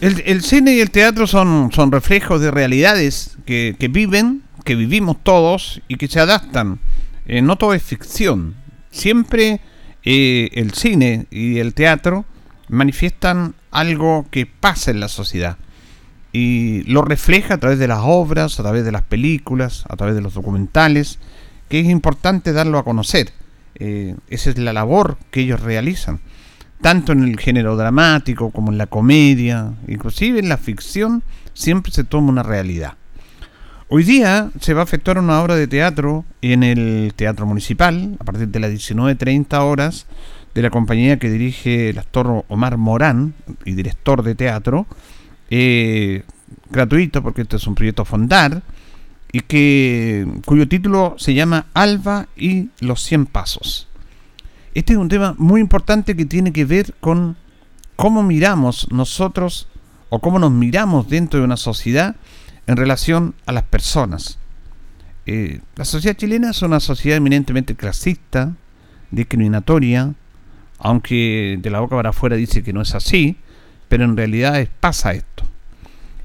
El, cine y el teatro son, son reflejos de realidades que, viven, que vivimos todos y que se adaptan. Eh, no todo es ficción. Siempre eh, el cine y el teatro manifiestan algo que pasa en la sociedad y lo refleja a través de las obras, a través de las películas, a través de los documentales, que es importante darlo a conocer. Eh, esa es la labor que ellos realizan tanto en el género dramático como en la comedia, inclusive en la ficción, siempre se toma una realidad. Hoy día se va a efectuar una obra de teatro en el Teatro Municipal, a partir de las 19.30 horas, de la compañía que dirige el actor Omar Morán, y director de teatro, eh, gratuito porque este es un proyecto Fondar, y que, cuyo título se llama Alba y los 100 Pasos. Este es un tema muy importante que tiene que ver con cómo miramos nosotros o cómo nos miramos dentro de una sociedad en relación a las personas. Eh, la sociedad chilena es una sociedad eminentemente clasista, discriminatoria, aunque de la boca para afuera dice que no es así, pero en realidad pasa esto.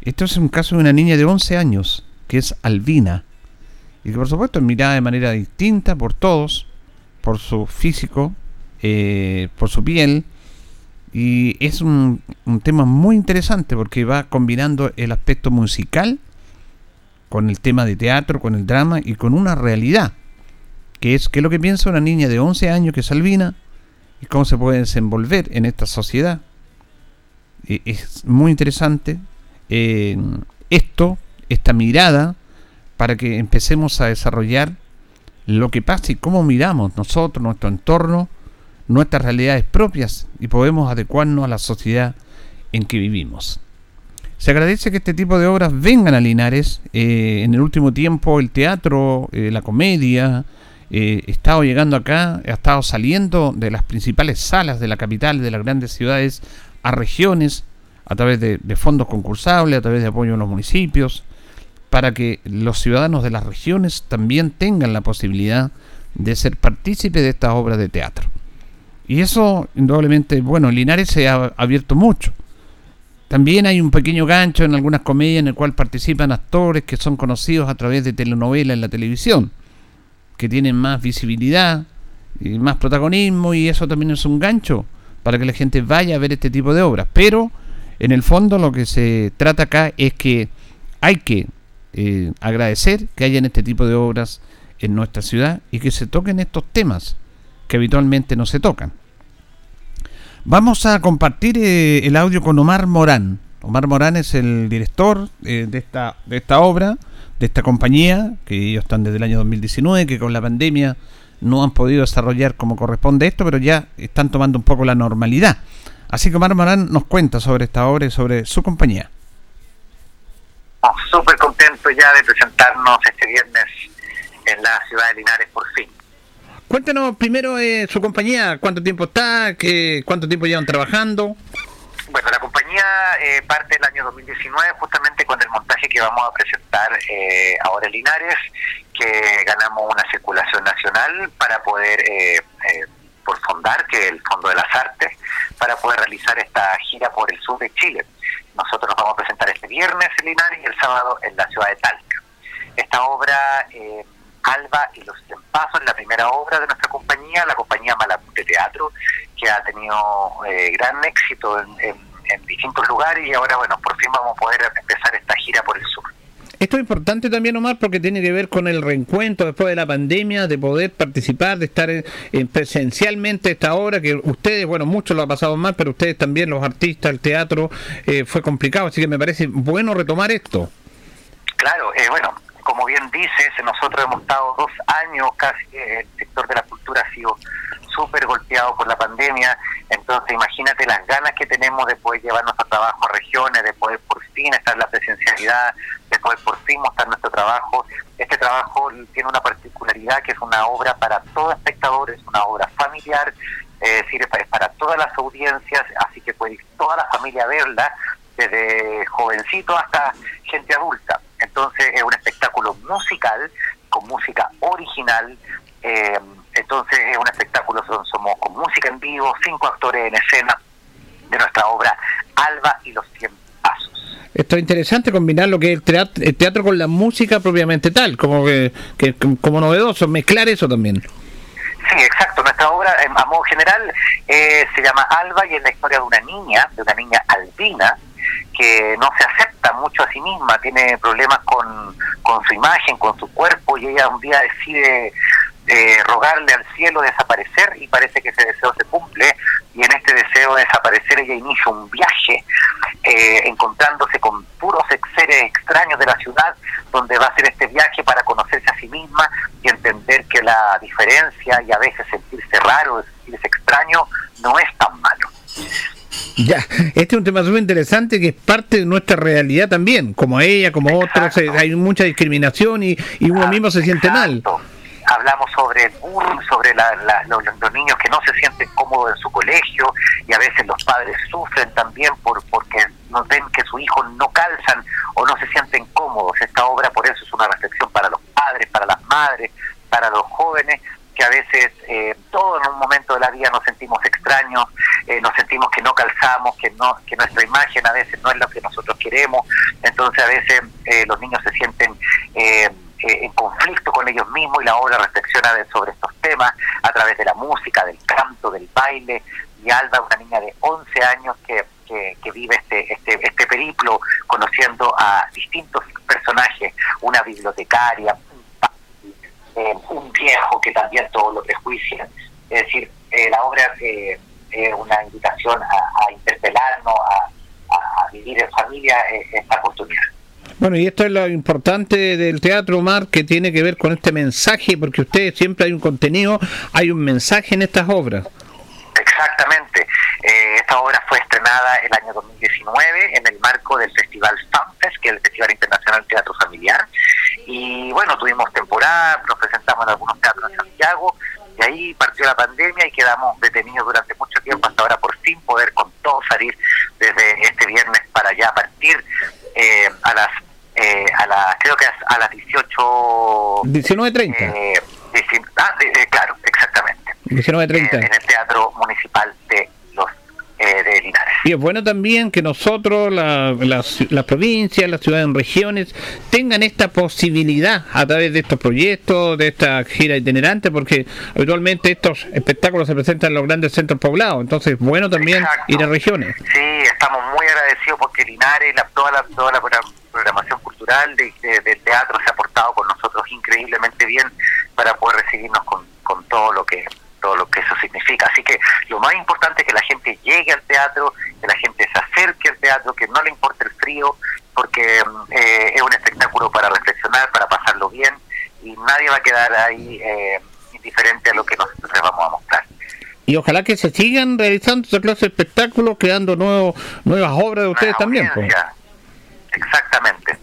Esto es un caso de una niña de 11 años, que es albina, y que por supuesto es mirada de manera distinta por todos, por su físico, eh, por su piel. Y es un, tema muy interesante porque va combinando el aspecto musical con el tema de teatro, con el drama y con una realidad. Que es, que es lo que piensa una niña de 11 años que es albina y cómo se puede desenvolver en esta sociedad. Eh, es muy interesante eh, esto, esta mirada, para que empecemos a desarrollar lo que pasa y cómo miramos nosotros, nuestro entorno, nuestras realidades propias y podemos adecuarnos a la sociedad en que vivimos. Se agradece que este tipo de obras vengan a Linares. Eh, en el último tiempo el teatro, eh, la comedia, eh, estado llegando acá, ha estado saliendo de las principales salas de la capital, de las grandes ciudades, a regiones, a través de, de fondos concursables, a través de apoyo en los municipios, para que los ciudadanos de las regiones también tengan la posibilidad de ser partícipes de estas obras de teatro. Y eso, indudablemente, bueno, Linares se ha abierto mucho. También hay un pequeño gancho en algunas comedias en el cual participan actores que son conocidos a través de telenovelas en la televisión, que tienen más visibilidad y más protagonismo y eso también es un gancho para que la gente vaya a ver este tipo de obras. Pero en el fondo lo que se trata acá es que hay que eh, agradecer que hayan este tipo de obras en nuestra ciudad y que se toquen estos temas que habitualmente no se tocan. Vamos a compartir eh, el audio con Omar Morán. Omar Morán es el director eh, de, esta, de esta obra, de esta compañía, que ellos están desde el año 2019, que con la pandemia no han podido desarrollar como corresponde esto, pero ya están tomando un poco la normalidad. Así que Omar Morán nos cuenta sobre esta obra y sobre su compañía. Súper contento ya de presentarnos este viernes en la ciudad de Linares por fin. Cuéntanos primero eh, su compañía, cuánto tiempo está, qué, cuánto tiempo llevan trabajando. Bueno, la compañía eh, parte del año 2019 justamente con el montaje que vamos a presentar eh, ahora en Linares, que ganamos una circulación nacional para poder, eh, por fondar, que es el Fondo de las Artes, para poder realizar esta gira por el sur de Chile. Nosotros nos vamos a presentar este viernes en Linares y el sábado en la ciudad de Talca. Esta obra Alba y los Pasos, la primera obra de nuestra compañía, la compañía Malapute Teatro, que ha tenido eh, gran éxito en, distintos lugares y ahora, bueno, por fin vamos a poder empezar esta gira por el sur. Esto es importante también, Omar, porque tiene que ver con el reencuentro después de la pandemia, de poder participar, de estar en, presencialmente esta obra, que ustedes, bueno, muchos lo ha pasado mal, pero ustedes también, los artistas, el teatro, eh, fue complicado, así que me parece bueno retomar esto. Claro, eh, bueno, como bien dices, nosotros hemos estado dos años casi, eh, el sector de la cultura ha sido súper golpeado por la pandemia, entonces imagínate las ganas que tenemos de poder llevarnos a trabajo a regiones, de poder por fin estar en la presencialidad, de poder por fin mostrar nuestro trabajo. Este trabajo tiene una particularidad que es una obra para todos espectadores, una obra familiar, eh, sirve para, para todas las audiencias, así que puede ir toda la familia a verla, desde jovencito hasta gente adulta. Entonces es un espectáculo musical, con música original, eh, entonces es un espectáculo, somos con música en vivo, cinco actores en escena de nuestra obra Alba y los Cien Pasos. Esto es interesante combinar lo que es el teatro, con la música propiamente tal, como que, como novedoso, mezclar eso también. Sí, exacto. Nuestra obra, a modo general, eh, se llama Alba y es la historia de una niña, de una niña albina, que no se acepta mucho a sí misma, tiene problemas con, con su imagen, con su cuerpo, y ella un día decide eh, rogarle al cielo desaparecer y parece que ese deseo se cumple y en este deseo de desaparecer ella inicia un viaje eh, encontrándose con puros seres extraños de la ciudad donde va a hacer este viaje para conocerse a sí misma y entender que la diferencia y a veces sentirse raro, sentirse extraño no es tan malo. Ya, este es un tema muy interesante que es parte de nuestra realidad también, como ella, como otros, hay mucha discriminación y, y uno mismo se siente mal. Hablamos sobre el bullying, sobre los, niños que no se sienten cómodos en su colegio y a veces los padres sufren también por porque no ven que sus hijos no calzan o no se sienten cómodos. Esta obra por eso es una reflexión para los padres, para las madres, para los jóvenes que a veces eh, todos en un momento de la vida nos sentimos extraños, eh, nos sentimos que no calzamos, que no que nuestra imagen a veces no es lo que nosotros queremos, entonces a veces eh, los niños se sienten eh, en conflicto con ellos mismos y la obra reflexiona sobre estos temas a través de la música, del canto, del baile. Y Alba, una niña de 11 años que, que, vive este, este, este periplo conociendo a distintos personajes, una bibliotecaria, un, un viejo que también todos lo prejuician. Es decir, eh, la obra es una invitación a, interpelarnos, a, a, vivir en familia eh, esta oportunidad. Bueno, y esto es lo importante del teatro, Mar, que tiene que ver con este mensaje, porque ustedes siempre hay un contenido, hay un mensaje en estas obras. Exactamente. Eh, esta obra fue estrenada el año 2019 en el marco del Festival FANFEST, que es el Festival Internacional Teatro Familiar. Y bueno, tuvimos temporada, nos presentamos en algunos teatros en Santiago, y ahí partió la pandemia y quedamos detenidos durante mucho tiempo hasta ahora por fin poder con todo salir desde este viernes para allá partir eh, a las eh, a la, creo que a las 18... 19.30. Eh, ah, claro, exactamente. 19.30. en el Teatro Municipal de los eh, de Linares. Y es bueno también que nosotros, la, las, provincias, las ciudades regiones, tengan esta posibilidad a través de estos proyectos, de esta gira itinerante, porque habitualmente estos espectáculos se presentan en los grandes centros poblados, entonces es bueno también ir a regiones. Sí, estamos muy agradecidos porque Linares, la, toda, la, toda la programación cultural de, teatro se ha portado con nosotros increíblemente bien para poder recibirnos con, con todo lo que todo lo que eso significa. Así que lo más importante es que la gente llegue al teatro, que la gente se acerque al teatro, que no le importe el frío, porque eh, es un espectáculo para reflexionar, para pasarlo bien, y nadie va a quedar ahí eh, indiferente a lo que nosotros vamos a mostrar. Y ojalá que se sigan realizando esa clase de espectáculos, creando nuevos, nuevas obras de ustedes también. Exactamente.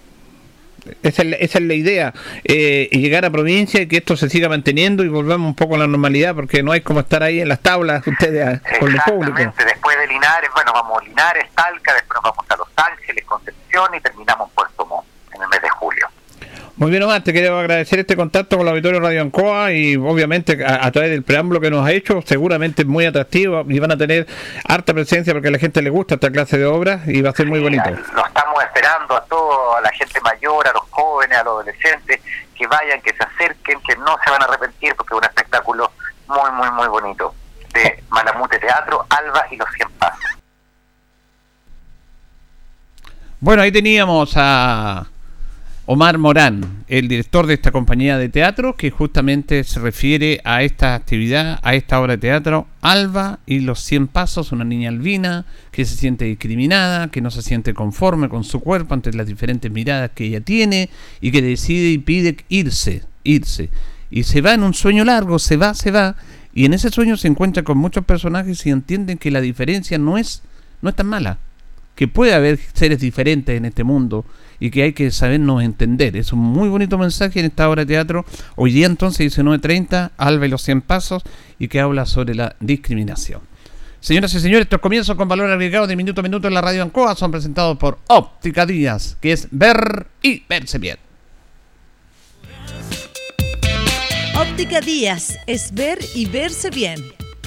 Esa es, la, idea, eh, llegar a provincia y que esto se siga manteniendo y volvamos un poco a la normalidad, porque no hay como estar ahí en las tablas ustedes con el público. Después de Linares, bueno, vamos a Linares, Talca, después nos vamos a Los Ángeles, Concepción y terminamos en Puerto Montt en el mes de julio. Muy bien, Omar, te quiero agradecer este contacto con la Auditorio Radio Ancoa y obviamente a, través del preámbulo que nos ha hecho, seguramente muy atractivo y van a tener harta presencia porque a la gente le gusta esta clase de obras y va a ser muy bonito. Lo estamos esperando a toda a la gente mayor, a los jóvenes, a los adolescentes, que vayan, que se acerquen, que no se van a arrepentir porque es un espectáculo muy, muy, muy bonito de Malamute Teatro, Alba y los Cien Pasos. Bueno, ahí teníamos a Omar Morán, el director de esta compañía de teatro, que justamente se refiere a esta actividad, a esta obra de teatro, Alba y los 100 Pasos, una niña albina que se siente discriminada, que no se siente conforme con su cuerpo ante las diferentes miradas que ella tiene y que decide y pide irse, irse. Y se va en un sueño largo, se va, se va, y en ese sueño se encuentra con muchos personajes y entienden que la diferencia no es, no es tan mala, que puede haber seres diferentes en este mundo y que hay que sabernos entender. Es un muy bonito mensaje en esta obra de teatro. Hoy día entonces 19.30, Alba y los 100 Pasos, y que habla sobre la discriminación. Señoras y señores, estos comienzos con valor agregado de minuto a minuto en la radio Ancoa son presentados por Óptica Díaz, que es ver y verse bien. Óptica Díaz es ver y verse bien.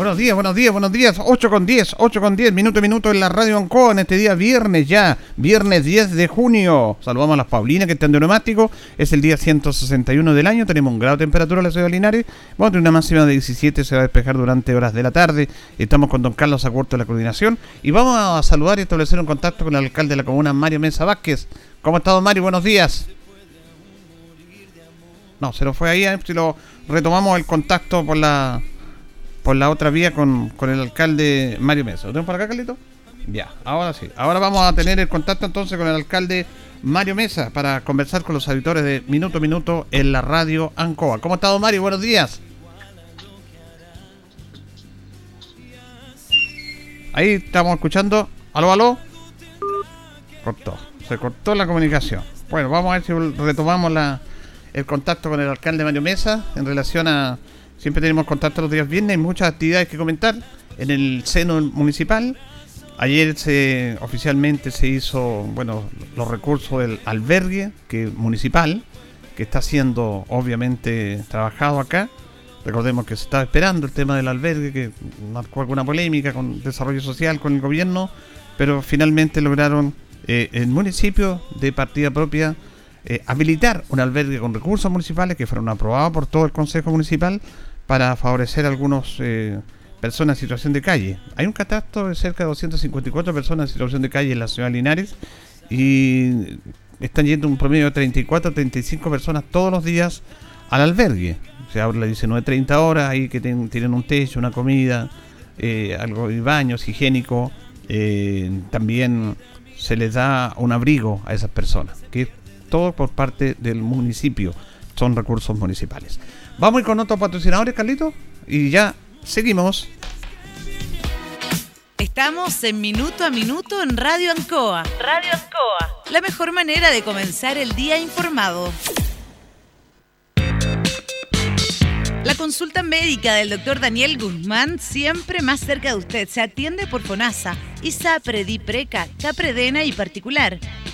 Buenos días, buenos días, buenos días. 8 con 10, 8 con 10, minuto a minuto en la radio Ancoa en este día viernes ya, viernes 10 de junio. Saludamos a las Paulinas que están de neumático. Es el día 161 del año. Tenemos un grado de temperatura en la ciudad de Linares. Vamos a tener una máxima de 17, se va a despejar durante horas de la tarde. Estamos con don Carlos Acuerto de la coordinación. Y vamos a saludar y establecer un contacto con el alcalde de la comuna, Mario Mesa Vázquez. ¿Cómo ha estado Mario? Buenos días. No, se lo fue ahí, si lo retomamos el contacto por la por la otra vía con, el alcalde Mario Mesa. ¿Lo tenemos por acá, Carlito? Ya, ahora sí. Ahora vamos a tener el contacto entonces con el alcalde Mario Mesa para conversar con los auditores de Minuto Minuto en la radio Ancoa. ¿Cómo ha estado Mario? Buenos días. Ahí estamos escuchando. ¿Aló, aló? Cortó. Se cortó la comunicación. Bueno, vamos a ver si retomamos la, el contacto con el alcalde Mario Mesa en relación a Siempre tenemos contacto los días viernes, hay muchas actividades que comentar en el seno municipal. Ayer se oficialmente se hizo, bueno, los recursos del albergue que municipal que está siendo obviamente trabajado acá. Recordemos que se estaba esperando el tema del albergue, que marcó alguna polémica con desarrollo social, con el gobierno, pero finalmente lograron eh, el municipio de partida propia eh, habilitar un albergue con recursos municipales que fueron aprobados por todo el Consejo Municipal para favorecer a algunas eh, personas en situación de calle. Hay un catastro de cerca de 254 personas en situación de calle en la ciudad de Linares y están yendo un promedio de 34 35 personas todos los días al albergue. Se habla de 19, 30 horas, ahí que tienen un techo, una comida, eh, algo de baños higiénico. Eh, también se les da un abrigo a esas personas, que es todo por parte del municipio, son recursos municipales. Vamos a ir con otros patrocinadores, Carlito, y ya seguimos. Estamos en Minuto a Minuto en Radio Ancoa. Radio Ancoa. La mejor manera de comenzar el día informado. La consulta médica del doctor Daniel Guzmán siempre más cerca de usted. Se atiende por FONASA, ISAPRE, DIPRECA, CAPREDENA y particular.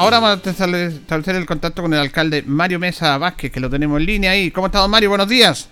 Ahora vamos a establecer el contacto con el alcalde Mario Mesa Vázquez, que lo tenemos en línea ahí. ¿Cómo estás, Mario? Buenos días.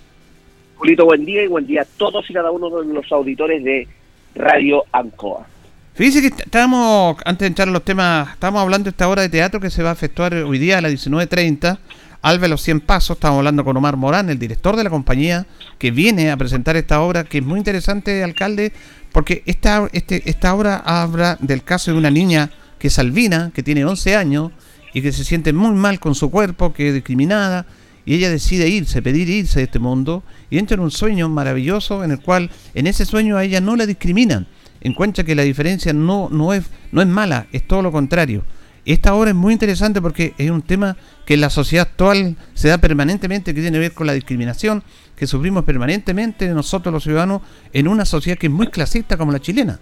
Julito, buen día y buen día a todos y cada uno de los auditores de Radio Ancoa. Fíjese que estábamos, antes de entrar a los temas, estábamos hablando de esta obra de teatro que se va a efectuar hoy día a las 19.30. Alba los 100 Pasos, estamos hablando con Omar Morán, el director de la compañía, que viene a presentar esta obra, que es muy interesante, alcalde, porque esta, este, esta obra habla del caso de una niña que es Albina, que tiene 11 años y que se siente muy mal con su cuerpo, que es discriminada, y ella decide irse, pedir irse de este mundo, y entra en un sueño maravilloso en el cual en ese sueño a ella no la discriminan, encuentra que la diferencia no, no, es, no es mala, es todo lo contrario. Esta obra es muy interesante porque es un tema que en la sociedad actual se da permanentemente, que tiene que ver con la discriminación que sufrimos permanentemente nosotros los ciudadanos en una sociedad que es muy clasista como la chilena.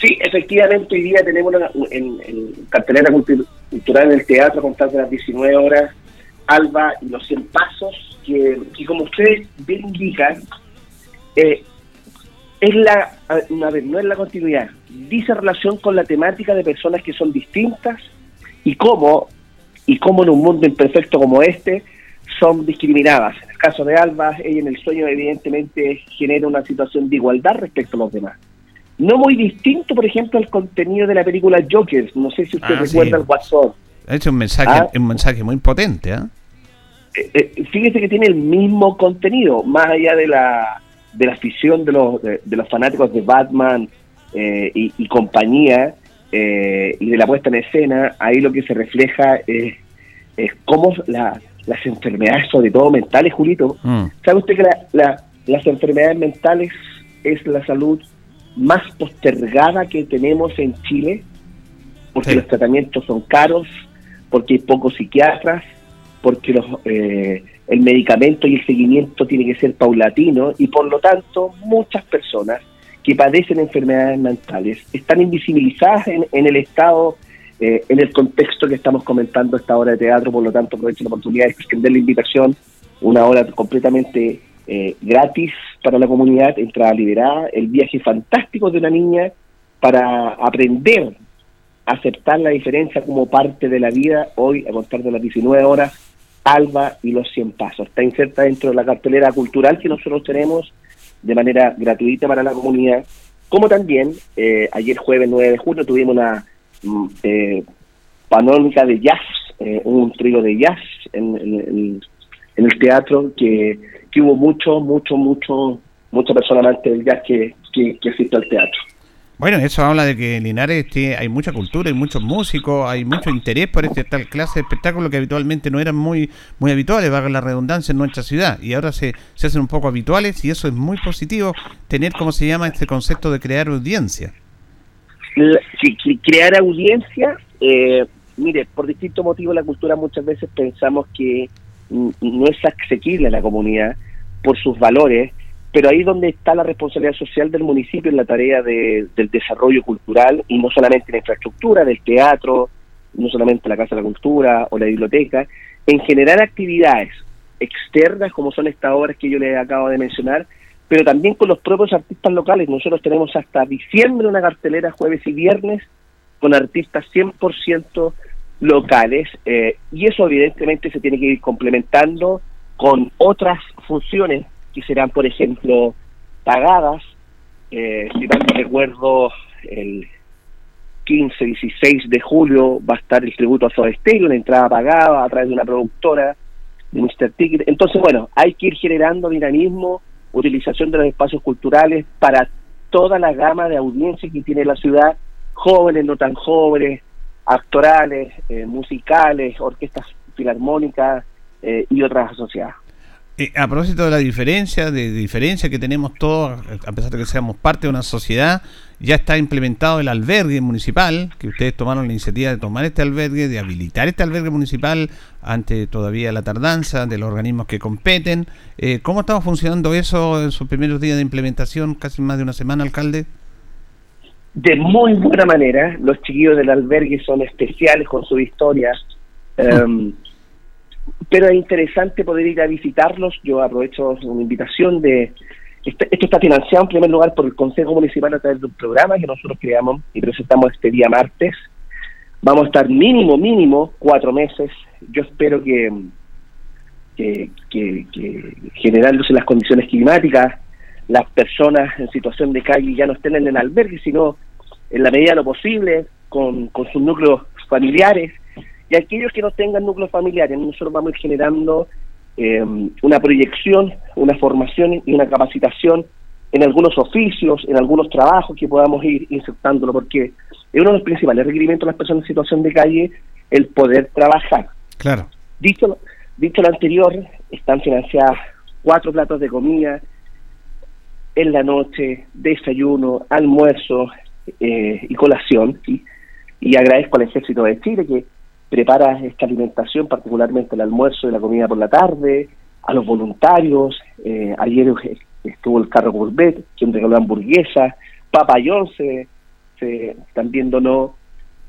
Sí, efectivamente, hoy día tenemos en, cartelera cultural en el teatro, contando las 19 horas, Alba y los 100 Pasos, que, como ustedes bien indican, eh, es la, una vez, no es la continuidad, dice relación con la temática de personas que son distintas y cómo, y cómo en un mundo imperfecto como este son discriminadas. En el caso de Alba, ella en el sueño evidentemente genera una situación de igualdad respecto a los demás. No muy distinto, por ejemplo, al contenido de la película Joker. No sé si usted ah, recuerda el WhatsApp. Es un mensaje, ¿Ah? un mensaje muy potente. ¿ah? ¿eh? Eh, fíjese que tiene el mismo contenido, más allá de la de la afición de los, de, los fanáticos de Batman eh, y, compañía eh, y de la puesta en escena, ahí lo que se refleja es, es cómo las enfermedades, sobre todo mentales, Julito, mm. ¿sabe usted que las enfermedades mentales es la salud más postergada que tenemos en Chile? Porque los tratamientos son caros, porque hay pocos psiquiatras, porque los... Eh, el medicamento y el seguimiento tiene que ser paulatino y por lo tanto muchas personas que padecen enfermedades mentales están invisibilizadas en, el estado, eh, en el contexto que estamos comentando esta hora de teatro, por lo tanto aprovecho la oportunidad de extender la invitación, una hora completamente eh, gratis para la comunidad, entrada liberada, el viaje fantástico de una niña para aprender a aceptar la diferencia como parte de la vida, hoy a contar de las 19 horas Alba y los 100 Pasos. Está inserta dentro de la cartelera cultural que nosotros tenemos de manera gratuita para la comunidad, como también eh, ayer jueves 9 de junio tuvimos una mm, eh, panónica de jazz, eh, un trío de jazz en, en, el teatro que, que hubo mucho, mucho, mucho, mucha persona amante del jazz que, que, que asistió al teatro. Bueno, eso habla de que en Linares hay mucha cultura, hay muchos músicos, hay mucho interés por este tal clase de espectáculos que habitualmente no eran muy muy habituales, valga la redundancia, en nuestra ciudad. Y ahora se, se hacen un poco habituales y eso es muy positivo, tener, ¿cómo se llama?, este concepto de crear audiencia. crear audiencia, eh, mire, por distintos motivos la cultura muchas veces pensamos que no es asequible a la comunidad por sus valores, pero ahí es donde está la responsabilidad social del municipio en la tarea del desarrollo cultural y no solamente la infraestructura del teatro, no solamente la Casa de la Cultura o la biblioteca, en generar actividades externas como son estas obras que yo les acabo de mencionar, pero también con los propios artistas locales. Nosotros tenemos hasta diciembre una cartelera jueves y viernes con artistas 100% locales eh, y eso evidentemente se tiene que ir complementando con otras funciones que serán, por ejemplo, pagadas. Eh, si mal recuerdo, el 15, 16 de julio va a estar el tributo a Soda una entrada pagada a través de una productora, de Mr. Ticket. Entonces, bueno, hay que ir generando dinamismo, utilización de los espacios culturales para toda la gama de audiencias que tiene la ciudad, jóvenes, no tan jóvenes, actorales, eh, musicales, orquestas filarmónicas eh, y otras asociadas. Eh, a propósito de la diferencia, de, diferencia que tenemos todos, a pesar de que seamos parte de una sociedad, ya está implementado el albergue municipal, que ustedes tomaron la iniciativa de tomar este albergue, de habilitar este albergue municipal ante todavía la tardanza de los organismos que competen. Eh, ¿Cómo estaba funcionando eso en sus primeros días de implementación, casi más de una semana, alcalde? De muy buena manera, los chiquillos del albergue son especiales con su historia. Em, pero es interesante poder ir a visitarlos. Yo aprovecho una invitación de... Este, esto está financiado en primer lugar por el Consejo Municipal a través de un programa que nosotros creamos y presentamos este día martes. Vamos a estar mínimo, mínimo cuatro meses. Yo espero que, que, que, que generándose las condiciones climáticas, las personas en situación de calle ya no estén en el albergue, sino en la medida de lo posible, con, con sus núcleos familiares, y aquellos que no tengan núcleos familiares, nosotros vamos a ir generando eh, una proyección, una formación y una capacitación en algunos oficios, en algunos trabajos que podamos ir insertándolo, porque es uno de los principales requerimientos de las personas en situación de calle el poder trabajar. Claro. Dicho, dicho lo anterior, están financiadas cuatro platos de comida en la noche, desayuno, almuerzo eh, y colación. Y agradezco al Ejército de Chile que prepara esta alimentación, particularmente el almuerzo y la comida por la tarde, a los voluntarios. Eh, ayer estuvo el carro Courbet, quien regaló hamburguesas, papayón se, se también donó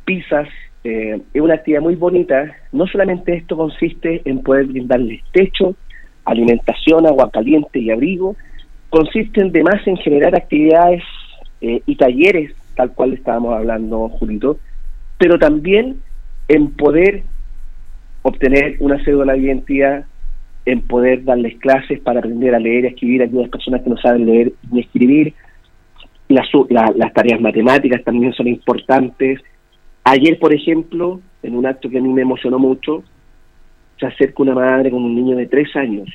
pizzas. Eh, es una actividad muy bonita. No solamente esto consiste en poder brindarles techo, alimentación, agua caliente y abrigo, consiste además en generar actividades eh, y talleres, tal cual estábamos hablando, Julito, pero también en poder obtener una cédula de identidad, en poder darles clases para aprender a leer y escribir a aquellas personas que no saben leer ni escribir. Las, las tareas matemáticas también son importantes. Ayer, por ejemplo, en un acto que a mí me emocionó mucho, se acerca una madre con un niño de tres años.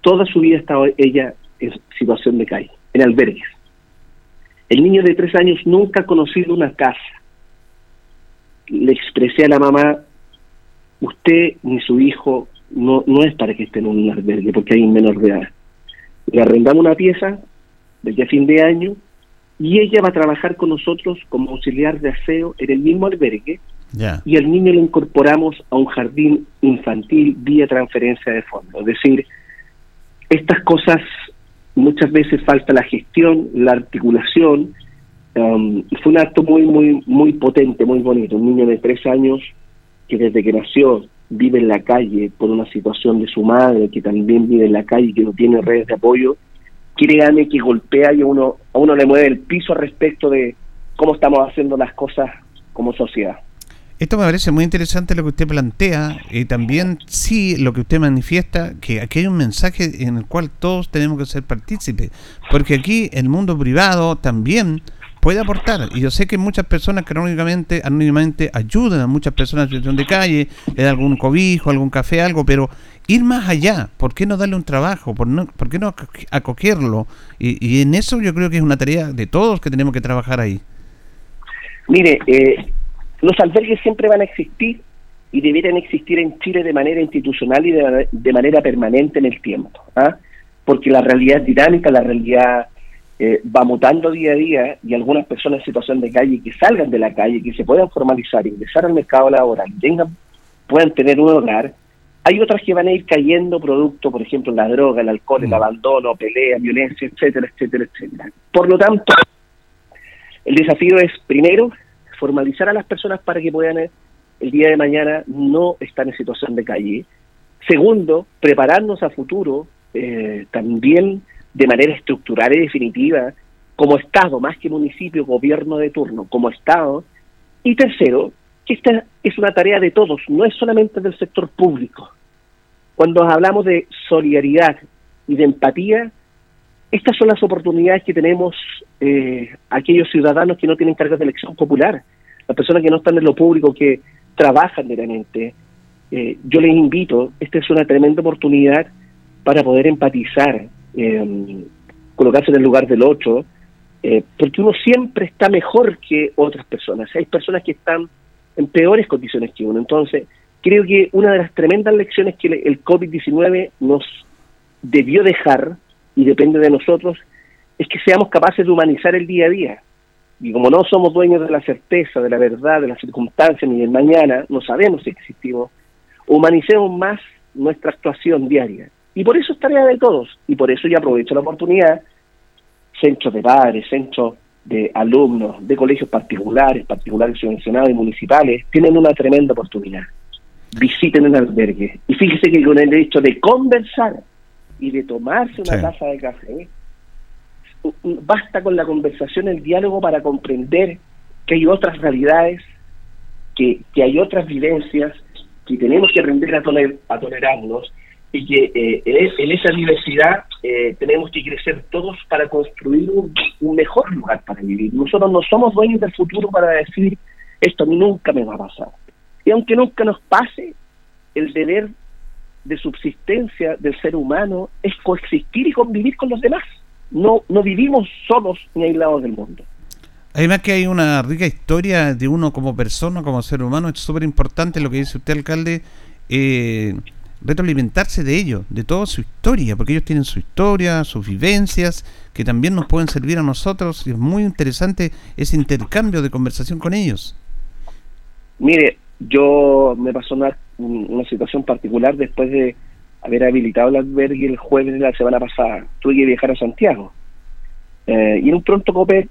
Toda su vida ha estado ella en situación de calle, en albergues. El niño de tres años nunca ha conocido una casa. Le expresé a la mamá, usted ni su hijo no, no es para que esté en un albergue, porque hay menor de edad. Le arrendamos una pieza desde a fin de año y ella va a trabajar con nosotros como auxiliar de aseo en el mismo albergue y al niño lo incorporamos a un jardín infantil vía transferencia de fondos. Es decir, estas cosas muchas veces falta la gestión, la articulación, um, fue un acto muy, muy, muy potente, muy bonito. Un niño de tres años que desde que nació vive en la calle por una situación de su madre, que también vive en la calle, y que no tiene redes de apoyo, créame que golpea y a uno, a uno le mueve el piso respecto de cómo estamos haciendo las cosas como sociedad. Esto me parece muy interesante lo que usted plantea y también sí lo que usted manifiesta, que aquí hay un mensaje en el cual todos tenemos que ser partícipes, porque aquí el mundo privado también puede aportar. Y yo sé que muchas personas que anónimamente, anónimamente ayudan a muchas personas en situación de calle, le dan algún cobijo, algún café, algo, pero ir más allá, ¿por qué no darle un trabajo? ¿Por, no, por qué no acogerlo? Y, y en eso yo creo que es una tarea de todos que tenemos que trabajar ahí. Mire, eh, los albergues siempre van a existir y deberían existir en Chile de manera institucional y de, manera permanente en el tiempo, ¿ah? porque la realidad es dinámica, la realidad eh, va mutando día a día y algunas personas en situación de calle que salgan de la calle, que se puedan formalizar, ingresar al mercado laboral, tengan, puedan tener un hogar, hay otras que van a ir cayendo producto, por ejemplo, la droga, el alcohol, el mm. abandono, pelea, violencia, etcétera, etcétera, etcétera. Por lo tanto, el desafío es, primero, formalizar a las personas para que puedan eh, el día de mañana no estar en situación de calle. Segundo, prepararnos a futuro eh, también de manera estructural y definitiva como Estado, más que municipio, gobierno de turno, como Estado. Y tercero, que esta es una tarea de todos, no es solamente del sector público. Cuando hablamos de solidaridad y de empatía, estas son las oportunidades que tenemos eh, aquellos ciudadanos que no tienen cargas de elección popular, las personas que no están en lo público, que trabajan diariamente. Eh, yo les invito, esta es una tremenda oportunidad para poder empatizar, eh, colocarse en el lugar del otro, eh, porque uno siempre está mejor que otras personas. Hay personas que están en peores condiciones que uno. Entonces, creo que una de las tremendas lecciones que el COVID-19 nos debió dejar y depende de nosotros, es que seamos capaces de humanizar el día a día. Y como no somos dueños de la certeza, de la verdad, de las circunstancias ni del mañana, no sabemos si existimos, humanicemos más nuestra actuación diaria. Y por eso es tarea de todos. Y por eso yo aprovecho la oportunidad, centros de padres, centros de alumnos, de colegios particulares, particulares subvencionados y municipales, tienen una tremenda oportunidad. Visiten el albergue. Y fíjese que con el hecho de conversar y de tomarse una taza de café, basta con la conversación, el diálogo para comprender que hay otras realidades, que, que hay otras vivencias, que tenemos que aprender a, toler, a tolerarnos y que eh, en, esa diversidad eh, tenemos que crecer todos para construir un, un, mejor lugar para vivir. Nosotros no somos dueños del futuro para decir esto a mí nunca me va a pasar. Y aunque nunca nos pase, el deber de subsistencia del ser humano es coexistir y convivir con los demás. No, no vivimos solos ni aislados del mundo. Además que hay una rica historia de uno como persona, como ser humano, es súper importante lo que dice usted, alcalde, eh, retroalimentarse de ellos, de toda su historia, porque ellos tienen su historia, sus vivencias, que también nos pueden servir a nosotros, y es muy interesante ese intercambio de conversación con ellos. Mire, yo me pasó una, una situación particular después de haber habilitado el albergue el jueves de la semana pasada. Tuve que viajar a Santiago. Eh, y en un pronto copé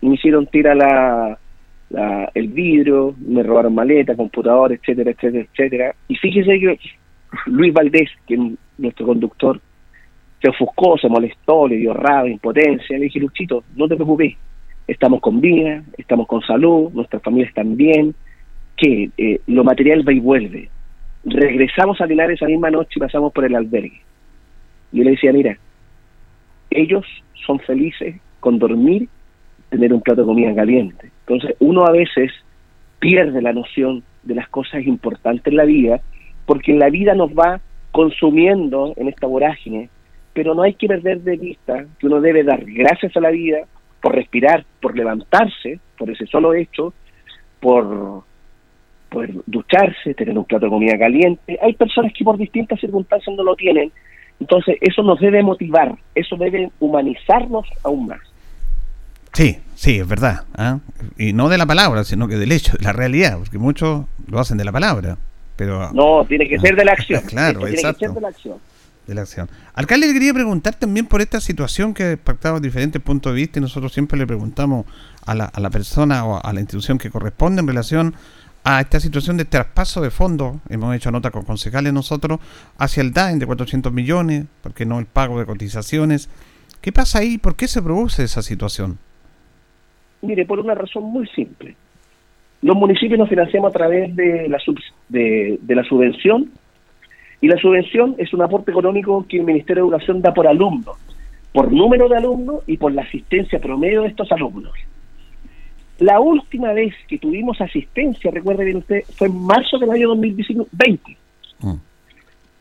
me hicieron tirar la, el vidrio, me robaron maleta, computador, etcétera, etcétera, etcétera. Y fíjese que Luis Valdés, que es nuestro conductor, se ofuscó, se molestó, le dio rabia, impotencia. Le dije, Luchito, no te preocupes, estamos con vida, estamos con salud, nuestras familias están bien, que eh, lo material va y vuelve. Regresamos a Linares esa misma noche y pasamos por el albergue. Yo le decía, mira, ellos son felices con dormir, tener un plato de comida caliente. Entonces, uno a veces pierde la noción de las cosas importantes en la vida, porque la vida nos va consumiendo en esta vorágine, pero no hay que perder de vista que uno debe dar gracias a la vida por respirar, por levantarse, por ese solo hecho, por poder ducharse, tener un plato de comida caliente. Hay personas que por distintas circunstancias no lo tienen. Entonces, eso nos debe motivar, eso debe humanizarnos aún más. Sí, sí, es verdad. ¿ah? Y no de la palabra, sino que del hecho, de la realidad, porque muchos lo hacen de la palabra. pero No, tiene que ser de la acción. claro, tiene exacto. que ser de la acción. De la acción. Alcalde, le quería preguntar también por esta situación que impactado diferentes puntos de vista y nosotros siempre le preguntamos a la, a la persona o a la institución que corresponde en relación a esta situación de traspaso de fondos, hemos hecho nota con concejales nosotros, hacia el DAIN de 400 millones, porque no el pago de cotizaciones. ¿Qué pasa ahí? ¿Por qué se produce esa situación? Mire, por una razón muy simple. Los municipios nos financiamos a través de la, de, de la subvención y la subvención es un aporte económico que el Ministerio de Educación da por alumno, por número de alumnos y por la asistencia promedio de estos alumnos. La última vez que tuvimos asistencia, recuerde bien usted, fue en marzo del año 2020. Mm.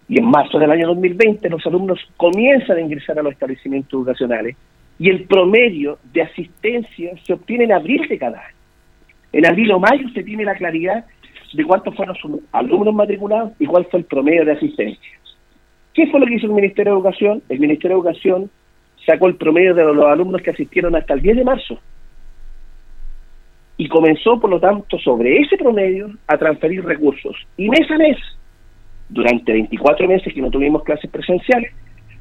Y en marzo del año 2020 los alumnos comienzan a ingresar a los establecimientos educacionales y el promedio de asistencia se obtiene en abril de cada año. En abril o mayo se tiene la claridad de cuántos fueron sus alumnos matriculados y cuál fue el promedio de asistencia. ¿Qué fue lo que hizo el Ministerio de Educación? El Ministerio de Educación sacó el promedio de los alumnos que asistieron hasta el 10 de marzo y comenzó, por lo tanto, sobre ese promedio a transferir recursos. Y mes a mes, durante 24 meses que no tuvimos clases presenciales,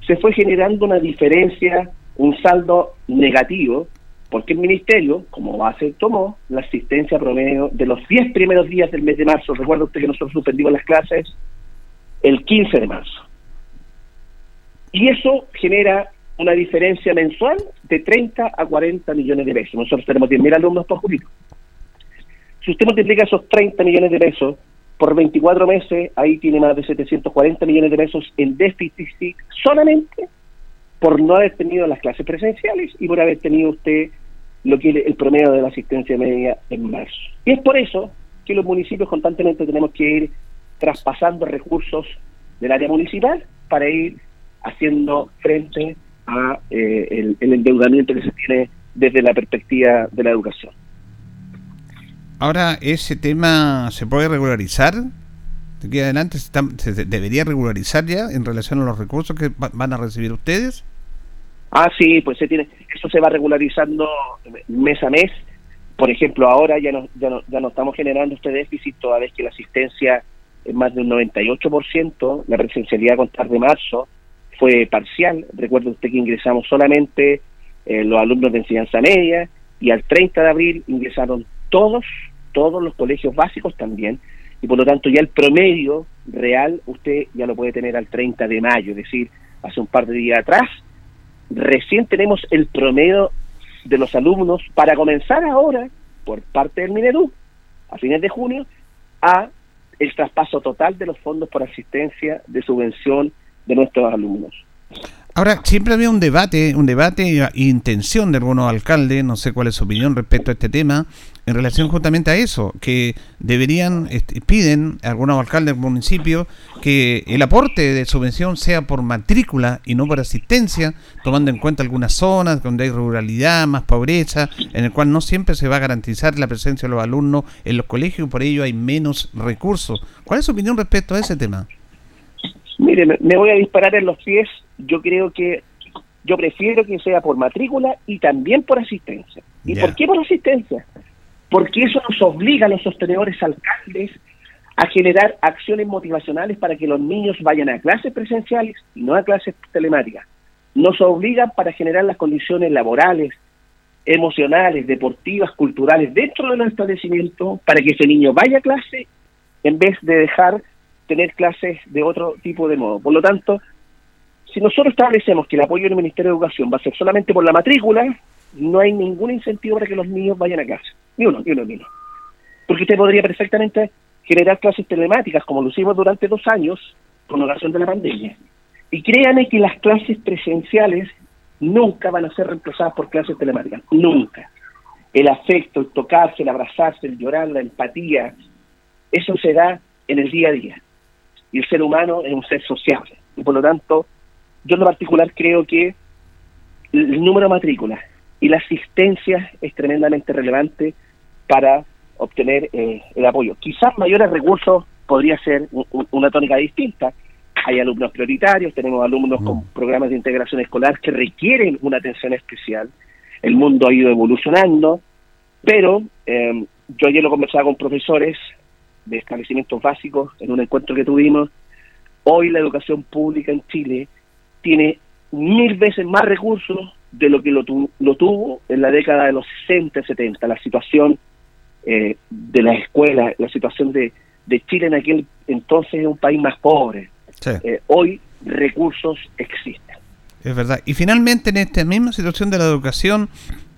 se fue generando una diferencia, un saldo negativo, porque el Ministerio, como base, tomó la asistencia promedio de los 10 primeros días del mes de marzo. Recuerda usted que nosotros suspendimos las clases el 15 de marzo. Y eso genera una diferencia mensual de 30 a 40 millones de pesos. Nosotros tenemos 10.000 alumnos por jurídico. Si usted multiplica esos 30 millones de pesos por 24 meses, ahí tiene más de 740 millones de pesos en déficit solamente por no haber tenido las clases presenciales y por haber tenido usted lo que es el promedio de la asistencia media en marzo. Y es por eso que los municipios constantemente tenemos que ir traspasando recursos del área municipal para ir haciendo frente a eh, el, el endeudamiento que se tiene desde la perspectiva de la educación. Ahora, ¿ese tema se puede regularizar? De aquí adelante se, debería regularizar ya en relación a los recursos que van a recibir ustedes. Ah, sí, pues se tiene, eso se va regularizando mes a mes. Por ejemplo, ahora ya no, ya no, ya no estamos generando este déficit toda vez que la asistencia es más del 98%, la presencialidad a contar de marzo fue parcial. Recuerde usted que ingresamos solamente eh, los alumnos de enseñanza media y al 30 de abril ingresaron todos, todos los colegios básicos también, y por lo tanto ya el promedio real usted ya lo puede tener al 30 de mayo, es decir, hace un par de días atrás, recién tenemos el promedio de los alumnos para comenzar ahora, por parte del Minedu, a fines de junio, a el traspaso total de los fondos por asistencia de subvención de nuestros alumnos. Ahora, siempre había un debate, un debate e intención de algunos alcaldes, no sé cuál es su opinión respecto a este tema, en relación justamente a eso, que deberían, este, piden algunos alcaldes del municipio que el aporte de subvención sea por matrícula y no por asistencia, tomando en cuenta algunas zonas donde hay ruralidad, más pobreza, en el cual no siempre se va a garantizar la presencia de los alumnos en los colegios, por ello hay menos recursos. ¿Cuál es su opinión respecto a ese tema? Mire, me voy a disparar en los pies. Yo creo que yo prefiero que sea por matrícula y también por asistencia. ¿Y por qué por asistencia? Porque eso nos obliga a los sostenedores alcaldes a generar acciones motivacionales para que los niños vayan a clases presenciales y no a clases telemáticas. Nos obliga para generar las condiciones laborales, emocionales, deportivas, culturales dentro de los establecimientos para que ese niño vaya a clase en vez de dejar tener clases de otro tipo de modo. Por lo tanto, si nosotros establecemos que el apoyo del Ministerio de Educación va a ser solamente por la matrícula, no hay ningún incentivo para que los niños vayan a casa. Ni uno, ni uno, ni uno. Porque usted podría perfectamente generar clases telemáticas, como lo hicimos durante dos años, con ocasión de la pandemia. Y créanme que las clases presenciales nunca van a ser reemplazadas por clases telemáticas. Nunca. El afecto, el tocarse, el abrazarse, el llorar, la empatía, eso se da en el día a día. Y el ser humano es un ser sociable. Y por lo tanto, yo en lo particular creo que el número de matrículas y la asistencia es tremendamente relevante para obtener eh, el apoyo. Quizás mayores recursos podría ser una tónica distinta. Hay alumnos prioritarios, tenemos alumnos con mm. programas de integración escolar que requieren una atención especial. El mundo ha ido evolucionando, pero eh, yo ayer lo conversaba con profesores de establecimientos básicos en un encuentro que tuvimos. Hoy la educación pública en Chile tiene mil veces más recursos de lo que lo, lo tuvo en la década de los 60 y 70. La situación eh, de las escuelas, la situación de, de Chile en aquel entonces es un país más pobre. Eh, hoy recursos existen. Es verdad. Y finalmente en esta misma situación de la educación,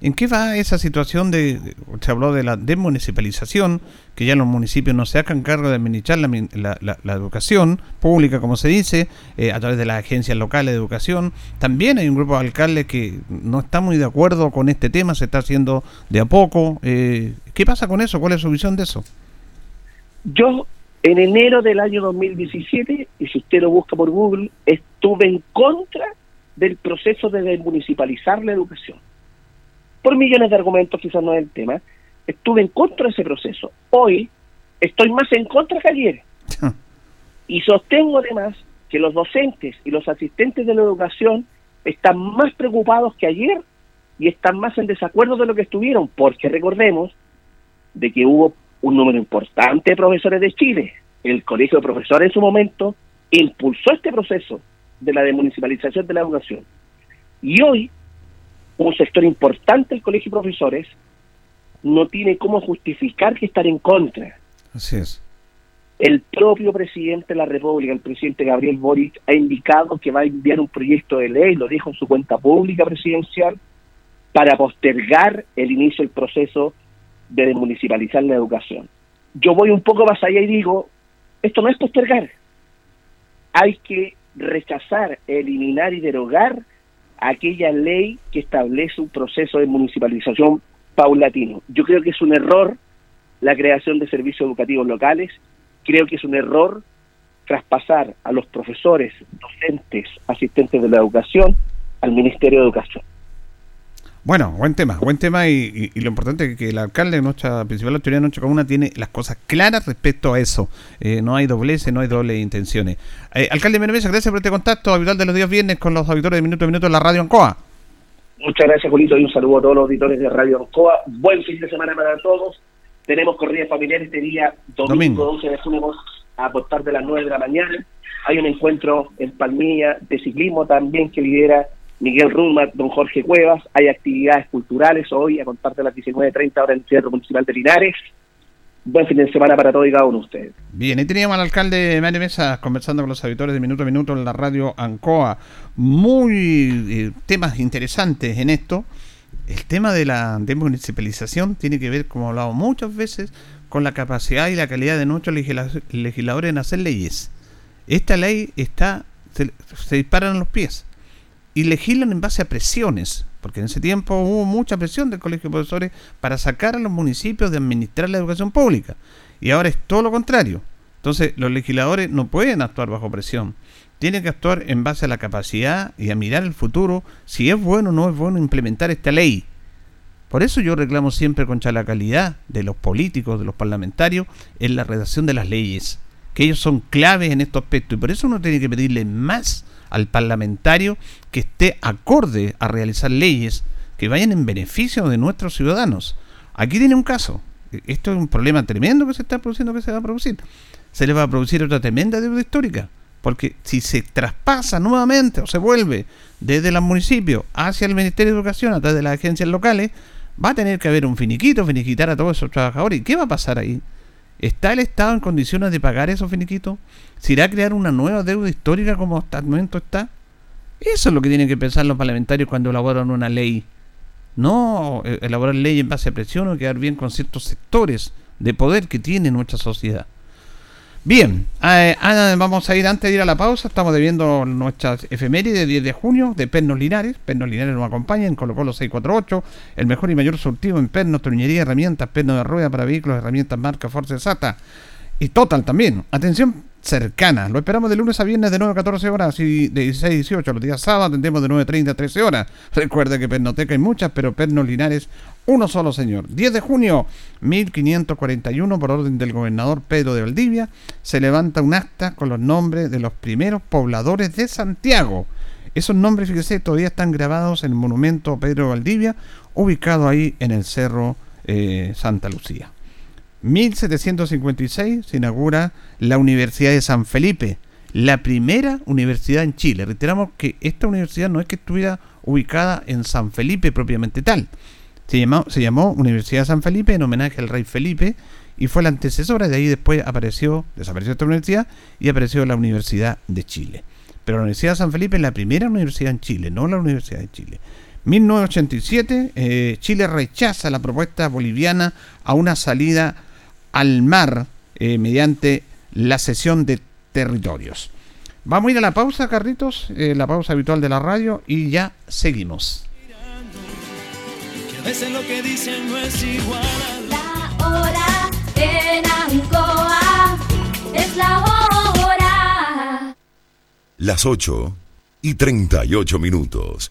¿En qué va esa situación de, se habló de la desmunicipalización, que ya los municipios no se hagan cargo de administrar la, educación pública, como se dice, eh, a través de las agencias locales de educación? También hay un grupo de alcaldes que no está muy de acuerdo con este tema, se está haciendo de a poco. Eh, ¿Qué pasa con eso? ¿Cuál es su visión de eso? Yo, en enero del año 2017, y si usted lo busca por Google, estuve en contra del proceso de desmunicipalizar la educación por millones de argumentos, quizás no es el tema, estuve en contra de ese proceso. Hoy estoy más en contra que ayer. y sostengo además que los docentes y los asistentes de la educación están más preocupados que ayer y están más en desacuerdo de lo que estuvieron, porque recordemos de que hubo un número importante de profesores de Chile. El Colegio de Profesores en su momento impulsó este proceso de la demunicipalización de la educación. Y hoy un sector importante del colegio de profesores no tiene cómo justificar que estar en contra. Así es. El propio presidente de la República, el presidente Gabriel Boric, ha indicado que va a enviar un proyecto de ley, lo dijo en su cuenta pública presidencial, para postergar el inicio del proceso de desmunicipalizar la educación. Yo voy un poco más allá y digo, esto no es postergar, hay que rechazar, eliminar y derogar aquella ley que establece un proceso de municipalización paulatino. Yo creo que es un error la creación de servicios educativos locales, creo que es un error traspasar a los profesores, docentes, asistentes de la educación al Ministerio de Educación. Bueno, buen tema, buen tema y, lo importante es que el alcalde de nuestra principal autoridad de nuestra comuna tiene las cosas claras respecto a eso. Eh, no hay doblez, no hay doble intenciones. Eh, alcalde Menemesa, gracias por este contacto habitual de los días viernes con los auditores de Minuto a Minuto en la Radio Ancoa. Muchas gracias, Julito, y un saludo a todos los auditores de Radio Ancoa. Buen fin de semana para todos. Tenemos corrida familiar este día, domingo, 12 de junio, a aportar de las 9 de la mañana. Hay un encuentro en Palmilla de ciclismo también que lidera Miguel Ruma, don Jorge Cuevas, hay actividades culturales hoy a contar de las 19.30 horas en el Centro Municipal de Linares. Buen fin de semana para todos y cada uno de ustedes. Bien, ahí teníamos al alcalde Mario Mesa conversando con los auditores de Minuto a Minuto en la radio ANCOA. Muy eh, temas interesantes en esto. El tema de la demunicipalización tiene que ver, como he hablado muchas veces, con la capacidad y la calidad de nuestros legisladores en hacer leyes. Esta ley está, se, se disparan los pies y legislan en base a presiones. porque en ese tiempo hubo mucha presión del Colegio de Profesores para sacar a los municipios de administrar la educación pública. Y ahora es todo lo contrario. Entonces, los legisladores no pueden actuar bajo presión. Tienen que actuar en base a la capacidad y a mirar el futuro, si es bueno o no es bueno implementar esta ley. Por eso yo reclamo siempre contra la calidad de los políticos, de los parlamentarios, en la redacción de las leyes, que ellos son claves en estos aspectos. Y por eso uno tiene que pedirle más al parlamentario que esté acorde a realizar leyes que vayan en beneficio de nuestros ciudadanos. Aquí tiene un caso. Esto es un problema tremendo que se está produciendo, que se va a producir se le va a producir otra tremenda deuda histórica. Porque si se traspasa nuevamente o se vuelve desde los municipios hacia el Ministerio de Educación a través de las agencias locales, va a tener que haber un finiquito, finiquitar a todos esos trabajadores. ¿Y qué va a pasar ahí? ¿Está el Estado en condiciones de pagar esos finiquitos? ¿Se irá a crear una nueva deuda histórica como hasta el momento está? Eso es lo que tienen que pensar los parlamentarios cuando elaboran una ley. No eh, elaborar ley en base a presión o quedar bien con ciertos sectores de poder que tiene nuestra sociedad. Bien, eh, vamos a ir antes de ir a la pausa. Estamos debiendo nuestras efemérides de 10 de junio de Pernos Linares. Pernos Linares nos acompaña en Colo Colo 648, el mejor y mayor surtido en pernos, tornillería, herramientas, pernos de rueda para vehículos, herramientas marca Force Sata y Total también. Atención cercana. Lo esperamos de lunes a viernes de 9 a 14 horas y de 16 a 18. Los días sábados atendemos de 9.30 a 13 horas. Recuerde que Pernoteca hay muchas, pero Pernos Linares, uno solo señor. 10 de junio 1541, por orden del gobernador Pedro de Valdivia, se levanta un acta con los nombres de los primeros pobladores de Santiago. Esos nombres, fíjese, todavía están grabados en el monumento Pedro Valdivia, ubicado ahí en el Cerro eh, Santa Lucía. 1756 se inaugura la Universidad de San Felipe, la primera universidad en Chile. Reiteramos que esta universidad no es que estuviera ubicada en San Felipe propiamente tal. Se llamó, Universidad de San Felipe en homenaje al rey Felipe y fue la antecesora. De ahí después apareció, desapareció esta universidad y apareció la Universidad de Chile. Pero la Universidad de San Felipe es la primera universidad en Chile, no la Universidad de Chile. 1987, eh, Chile rechaza la propuesta boliviana a una salida al mar eh, mediante la cesión de territorios. Vamos a ir a la pausa, Carritos, eh, la pausa habitual de la radio y ya seguimos. La hora en Ancoa es la hora. Las 8 y 38 minutos.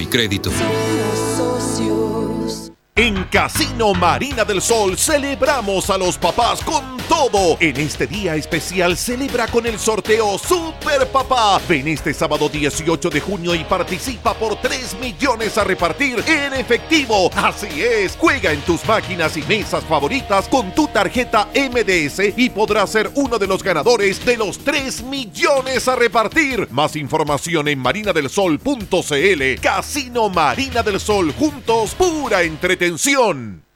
y Crédito. En Casino Marina del Sol celebramos a los papás con todo. En este día especial celebra con el sorteo Super Papá. Ven este sábado 18 de junio y participa por 3 millones a repartir en efectivo. Así es, juega en tus máquinas y mesas favoritas con tu tarjeta MDS y podrás ser uno de los ganadores de los 3 millones a repartir. Más información en marinadelsol.cl. Casino Marina del Sol, juntos, pura entretención.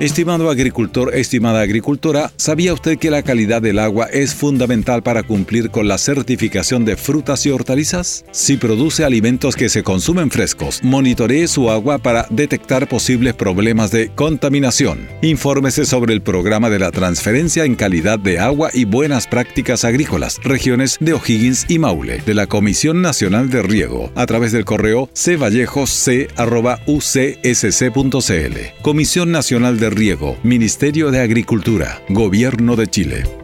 Estimado agricultor, estimada agricultora, ¿sabía usted que la calidad del agua es fundamental para cumplir con la certificación de frutas y hortalizas? Si produce alimentos que se consumen frescos, monitoree su agua para detectar posibles problemas de contaminación. Infórmese sobre el programa de la transferencia en calidad de agua y buenas prácticas agrícolas, regiones de O'Higgins y Maule, de la Comisión Nacional de Riego, a través del correo cvallejosc.ucsc.cl. Comisión Nacional de Riego, Ministerio de Agricultura, Gobierno de Chile.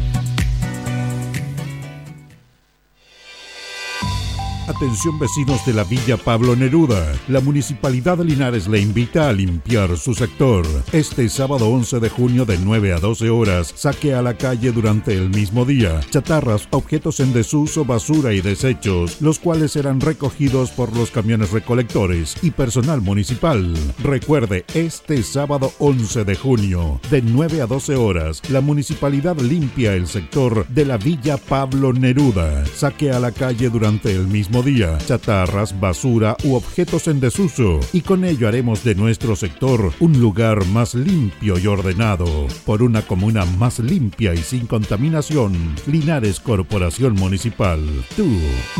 Vecinos de la Villa Pablo Neruda. La Municipalidad de Linares le invita a limpiar su sector. Este sábado 11 de junio de 9 a 12 horas, saque a la calle durante el mismo día chatarras, objetos en desuso, basura y desechos, los cuales serán recogidos por los camiones recolectores y personal municipal. Recuerde, este sábado 11 de junio, de 9 a 12 horas, la Municipalidad limpia el sector de la Villa Pablo Neruda. Saque a la calle durante el mismo día chatarras, basura u objetos en desuso y con ello haremos de nuestro sector un lugar más limpio y ordenado. Por una comuna más limpia y sin contaminación, Linares Corporación Municipal. Tú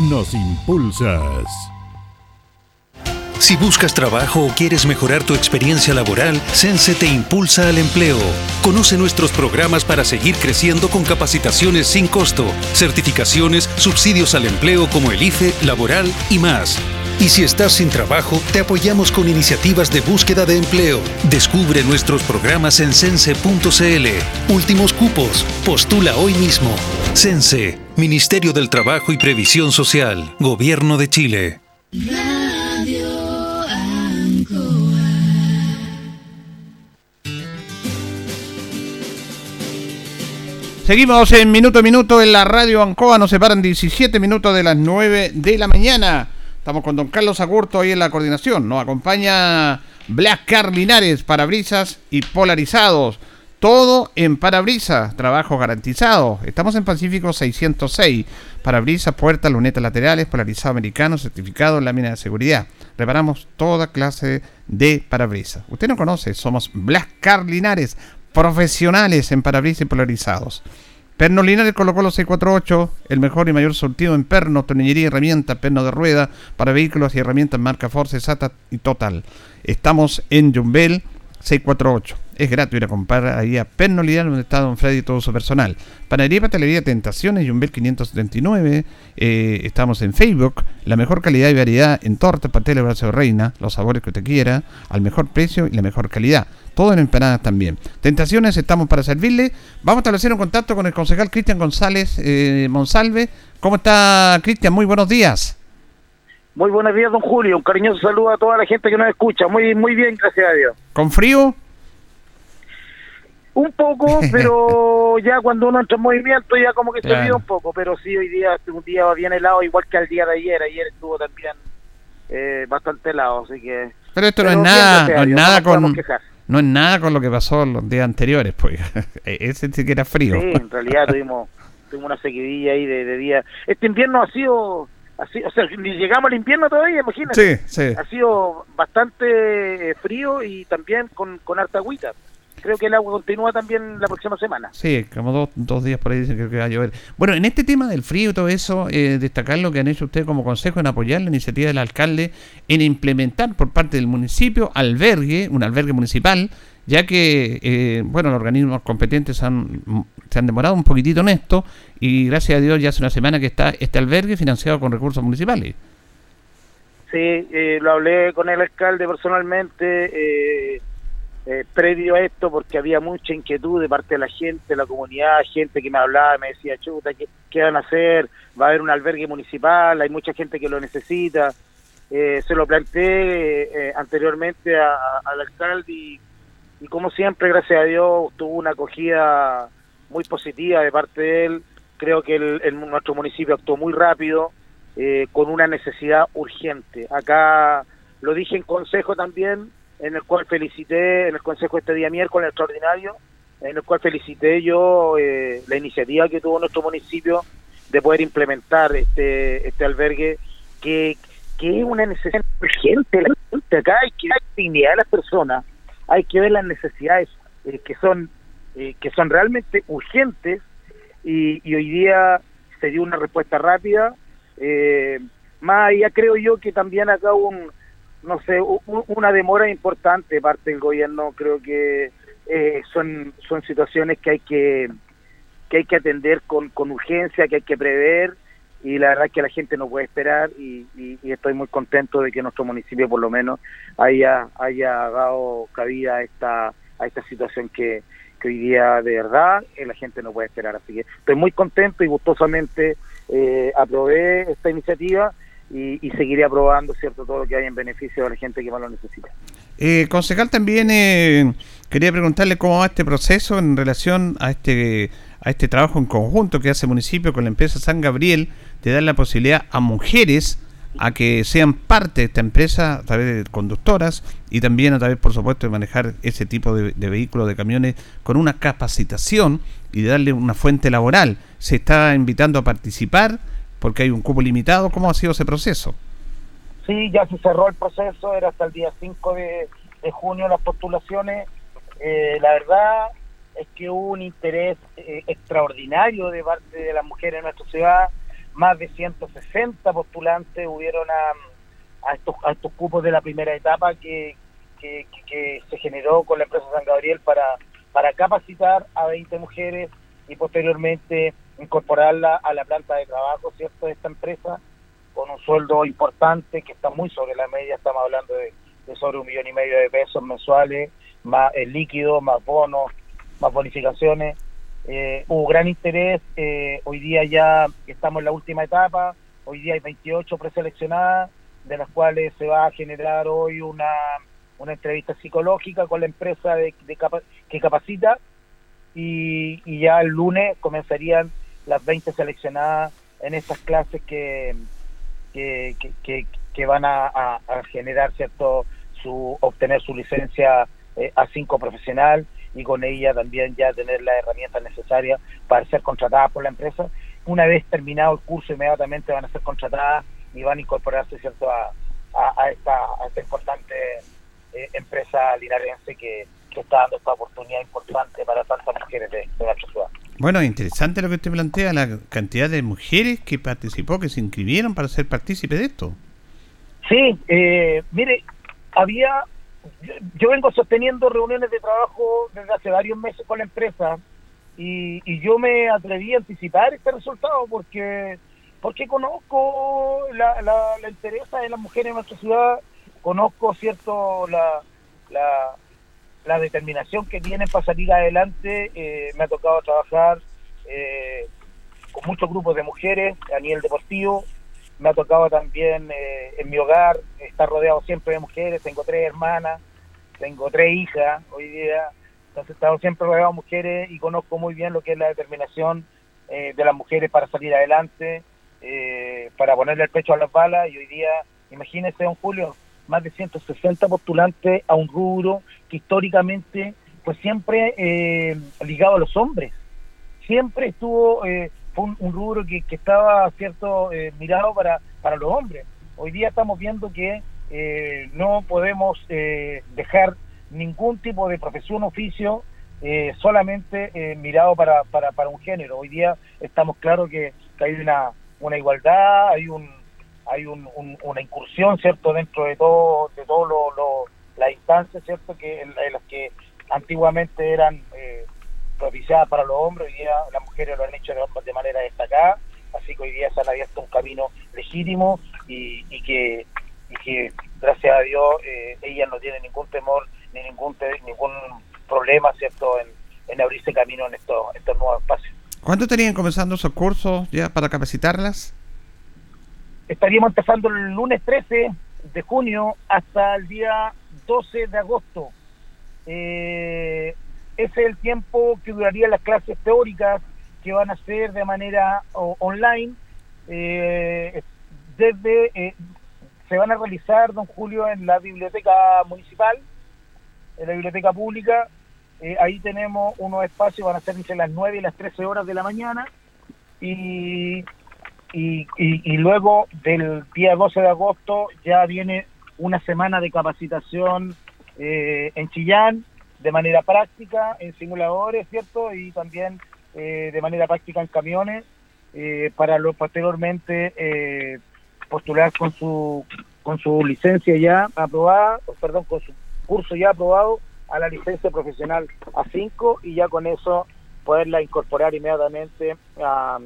nos impulsas. Si buscas trabajo o quieres mejorar tu experiencia laboral, Sense te impulsa al empleo. Conoce nuestros programas para seguir creciendo con capacitaciones sin costo, certificaciones, subsidios al empleo como el IFE, laboral y más. Y si estás sin trabajo, te apoyamos con iniciativas de búsqueda de empleo. Descubre nuestros programas en sense.cl. Últimos cupos. Postula hoy mismo. Sense, Ministerio del Trabajo y Previsión Social, Gobierno de Chile. Seguimos en minuto a minuto en la radio Ancoa. Nos separan 17 minutos de las 9 de la mañana. Estamos con don Carlos Agurto ahí en la coordinación. Nos acompaña Black Car Linares, parabrisas y polarizados. Todo en parabrisas, trabajo garantizado. Estamos en Pacífico 606. Parabrisas, puertas, lunetas laterales, polarizado americano, certificado, lámina de seguridad. Reparamos toda clase de parabrisas. Usted no conoce, somos Black Car Linares, profesionales en parabrisas y polarizados. Perno Linares colocó los 648, el mejor y mayor surtido en perno, tornillería y herramientas, perno de rueda para vehículos y herramientas marca Force, SATA y Total. Estamos en Jumbel 648. Es gratis ir a comprar ahí a Perno Linares donde está Don Freddy y todo su personal. Panadería y Pastelería Tentaciones, Jumbel 579. Eh, estamos en Facebook. La mejor calidad y variedad en tortas, pasteles, brazo reina, los sabores que usted quiera, al mejor precio y la mejor calidad. Todo en empanadas también. Tentaciones, estamos para servirle. Vamos a establecer un contacto con el concejal Cristian González eh, Monsalve. ¿Cómo está, Cristian? Muy buenos días. Muy buenos días, don Julio. Un cariñoso saludo a toda la gente que nos escucha. Muy, muy bien, gracias a Dios. ¿Con frío? Un poco, pero ya cuando uno entra en movimiento ya como que se olvida un poco. Pero sí, hoy día un día bien helado, igual que al día de ayer. Ayer estuvo también eh, bastante helado, así que... Pero esto no es nada, no es Dios, nada con no es nada con lo que pasó los días anteriores, pues. Ese sí que era frío. Sí, en realidad tuvimos, tuvimos una sequidilla ahí de, de día. Este invierno ha sido, así, o sea, ni llegamos al invierno todavía, imagínate. Sí, sí. Ha sido bastante eh, frío y también con, con harta agüita. Creo que el agua continúa también la próxima semana. Sí, como dos, dos días por ahí dicen que va a llover. Bueno, en este tema del frío y todo eso, eh, destacar lo que han hecho ustedes como consejo en apoyar la iniciativa del alcalde en implementar por parte del municipio albergue, un albergue municipal, ya que, eh, bueno, los organismos competentes han, se han demorado un poquitito en esto y gracias a Dios ya hace una semana que está este albergue financiado con recursos municipales. Sí, eh, lo hablé con el alcalde personalmente eh, eh, previo a esto porque había mucha inquietud de parte de la gente, de la comunidad, gente que me hablaba, me decía, chuta, ¿qué, qué van a hacer? Va a haber un albergue municipal, hay mucha gente que lo necesita. Eh, se lo planteé eh, anteriormente al alcalde y, y como siempre, gracias a Dios, tuvo una acogida muy positiva de parte de él. Creo que el, el- nuestro municipio actuó muy rápido, eh, con una necesidad urgente. Acá lo dije en consejo también, en el cual felicité, en el consejo este día miércoles extraordinario, en el cual felicité yo eh, la iniciativa que tuvo nuestro municipio de poder implementar este, este albergue que, que es una necesidad urgente. La gente acá hay que dar dignidad a las personas, hay que ver las necesidades eh, que son eh, que son realmente urgentes y, hoy día se dio una respuesta rápida. Eh, más allá creo yo que también acá un, no sé, una demora importante parte del gobierno. Creo que eh, son, son situaciones que hay que, que hay que atender con, con urgencia, que hay que prever y la verdad es que la gente no puede esperar y, estoy muy contento de que nuestro municipio por lo menos haya, haya dado cabida a esta, a esta situación que, que hoy día de verdad eh, la gente no puede esperar. Así que estoy muy contento y gustosamente eh, aprobé esta iniciativa y, y seguiré aprobando cierto todo lo que hay en beneficio de la gente que más lo necesita. Eh, concejal, también eh, quería preguntarle cómo va este proceso en relación a este a este trabajo en conjunto que hace el municipio con la empresa San Gabriel de dar la posibilidad a mujeres a que sean parte de esta empresa a través de conductoras y también a través, por supuesto, de manejar ese tipo de, vehículos, de camiones, con una capacitación y de darle una fuente laboral. ¿Se está invitando a participar porque hay un cupo limitado? ¿Cómo ha sido ese proceso? Sí, ya se cerró el proceso, era hasta el día 5 de, de junio las postulaciones. Eh, la verdad es que hubo un interés eh, extraordinario de parte de las mujeres en nuestra ciudad. Más de 160 postulantes hubieron a, a estos, a estos cupos de la primera etapa que, que, que- se generó con la empresa San Gabriel para, para capacitar a 20 mujeres y posteriormente incorporarla a la planta de trabajo, ¿cierto?, de esta empresa con un sueldo importante que está muy sobre la media, estamos hablando de, de sobre un millón y medio de pesos mensuales, más el líquido, más bonos, más bonificaciones. Eh, hubo gran interés, eh, hoy día ya estamos en la última etapa, hoy día hay 28 preseleccionadas, de las cuales se va a generar hoy una, una entrevista psicológica con la empresa de, que capacita y, ya el lunes comenzarían las 20 seleccionadas en estas clases que, que, que, van a, a- a generar cierto su obtener su licencia eh, A5 profesional y con ella también ya tener las herramientas necesarias para ser contratadas por la empresa. Una vez terminado el curso, inmediatamente van a ser contratadas y van a incorporarse cierto a, a- a esta, a esta importante eh, empresa linarense que, que está dando esta oportunidad importante para tantas mujeres de, de nuestra ciudad. Bueno, interesante lo que usted plantea, la cantidad de mujeres que participó, que se inscribieron para ser partícipe de esto. Sí, eh, mire, había, yo, vengo sosteniendo reuniones de trabajo desde hace varios meses con la empresa y, y yo me atreví a anticipar este resultado porque porque conozco la, la, la interés de las mujeres en nuestra ciudad, conozco cierto la, la, la determinación que tienen para salir adelante, eh, me ha tocado trabajar eh, con muchos grupos de mujeres a nivel deportivo, me ha tocado también eh, en mi hogar estar rodeado siempre de mujeres, tengo tres hermanas, tengo tres hijas hoy día, entonces he estado siempre rodeado de mujeres y conozco muy bien lo que es la determinación eh, de las mujeres para salir adelante, eh, para ponerle el pecho a las balas y hoy día, imagínese, don Julio, más de 160 postulantes a un rubro que históricamente pues siempre ligado a los hombres. Siempre estuvo fue un, un rubro que, que estaba cierto eh, mirado para para los hombres. Hoy día estamos viendo que eh, no podemos eh, dejar ningún tipo de profesión oficio eh, solamente eh, mirado para, para, para un género. Hoy día estamos claros que, que hay una una igualdad hay un hay un, un- una incursión cierto dentro de todo de lo- las instancias cierto que en, en las que antiguamente eran eh, propiciadas para los hombres hoy día las mujeres lo han hecho de, manera destacada así que hoy día se han abierto un camino legítimo y, y que y que gracias a Dios eh, ellas no tienen ningún temor ni ningún ningún problema cierto en, en abrirse camino en estos estos nuevos espacios ¿Cuándo estarían comenzando esos cursos ya para capacitarlas? estaríamos empezando el lunes 13 de junio hasta el día 12 de agosto. eh, ese es el tiempo que durarían las clases teóricas que van a ser de manera online. eh, desde eh, se van a realizar, don Julio, en la biblioteca municipal, en la biblioteca pública. Eh, ahí tenemos unos espacios, van a ser entre las 9 y las 13 horas de la mañana. Y, y, y- luego del día 12 de agosto ya viene una semana de capacitación en Chillán, de manera práctica, en simuladores, ¿cierto? Y también eh, de manera práctica en camiones, eh, para lo posteriormente eh, postular con su con su licencia ya aprobada, perdón, con su curso ya aprobado a la licencia profesional A5 y ya con eso poderla incorporar inmediatamente a-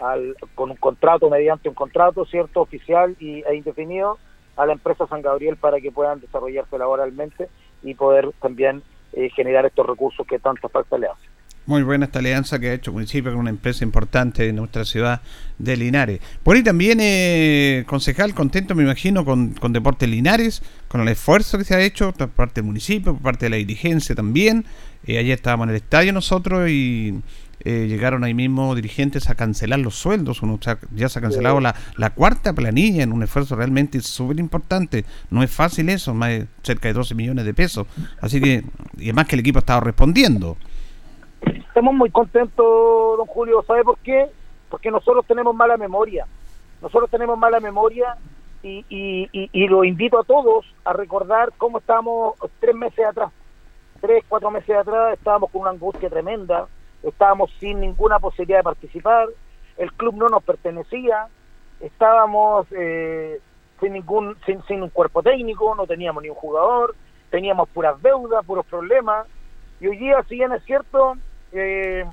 al- con un contrato, mediante un contrato, ¿cierto? Oficial y, e indefinido a la empresa San Gabriel para que puedan desarrollarse laboralmente y poder también eh, generar estos recursos que tanta falta le hacen. Muy buena esta alianza que ha hecho el municipio con una empresa importante en nuestra ciudad de Linares. Por ahí también, eh, concejal, contento me imagino con, con Deportes Linares, con el esfuerzo que se ha hecho por parte del municipio, por parte de la dirigencia también. Eh, ayer estábamos en el estadio nosotros y eh, llegaron ahí mismo dirigentes a cancelar los sueldos. Uno ya- ya se ha cancelado Sí. la, la cuarta planilla en un esfuerzo realmente súper importante. No es fácil eso, más de cerca de 12 millones de pesos. Así que, y además que el equipo ha estado respondiendo. Estamos muy contentos, don Julio. ¿Sabe por qué? Porque nosotros tenemos mala memoria. Nosotros tenemos mala memoria y, y, y, y lo invito a todos a recordar cómo estábamos tres meses atrás. Tres, cuatro meses atrás estábamos con una angustia tremenda, estábamos sin ninguna posibilidad de participar, el club no nos pertenecía, estábamos eh, sin ningún sin, sin un cuerpo técnico, no teníamos ni un jugador, teníamos puras deudas, puros problemas, y hoy día, si bien es cierto, eh,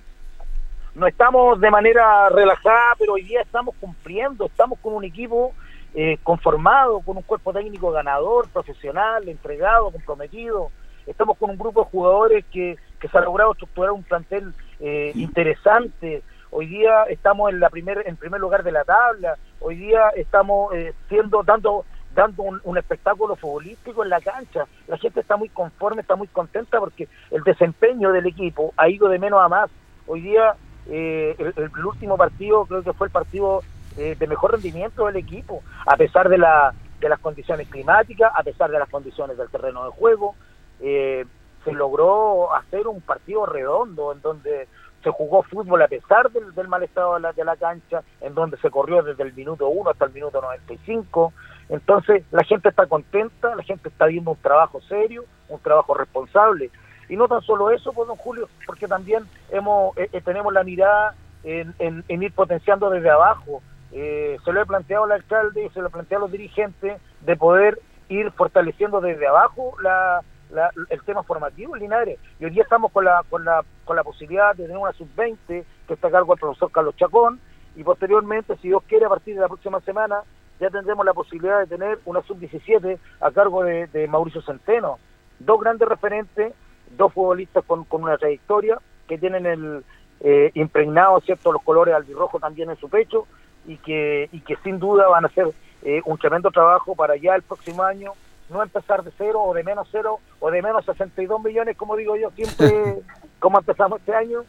no estamos de manera relajada, pero hoy día estamos cumpliendo, estamos con un equipo eh, conformado, con un cuerpo técnico ganador, profesional, entregado, comprometido. Estamos con un grupo de jugadores que, que se ha logrado estructurar un plantel eh, interesante. Hoy día estamos en la primer, en primer lugar de la tabla. Hoy día estamos eh, siendo dando dando un, un espectáculo futbolístico en la cancha. La gente está muy conforme, está muy contenta porque el desempeño del equipo ha ido de menos a más. Hoy día eh, el, último partido creo que fue el partido eh, de mejor rendimiento del equipo, a pesar de, la, de las condiciones climáticas, a pesar de las condiciones del terreno de juego. eh, se logró hacer un partido redondo en donde se jugó fútbol a pesar del, del mal estado de la, de la cancha, en donde se corrió desde el minuto 1 hasta el minuto 95. Entonces la gente está contenta, la gente está viendo un trabajo serio, un trabajo responsable. Y no tan solo eso, pues don Julio, porque también hemos eh, eh, tenemos la mirada en, ir potenciando desde abajo. Eh, se lo he planteado al alcalde, se lo he planteado a los dirigentes, de poder ir fortaleciendo desde abajo la- el tema formativo en Linares. Y hoy día estamos con la, con la, con la posibilidad de tener una sub-20 que está a cargo del profesor Carlos Chacón, y posteriormente, si Dios quiere, a partir de la próxima semana, ya tendremos la posibilidad de tener una sub-17 a cargo de, de Mauricio Centeno. Dos grandes referentes, dos futbolistas con, con una trayectoria, que tienen el eh, impregnado, ¿cierto?, los colores albirrojo también en su pecho, y que, y que sin duda van a hacer eh, un tremendo trabajo para ya el próximo año no empezar de cero o de menos cero o de menos 62 millones, como digo yo siempre, como empezamos este año,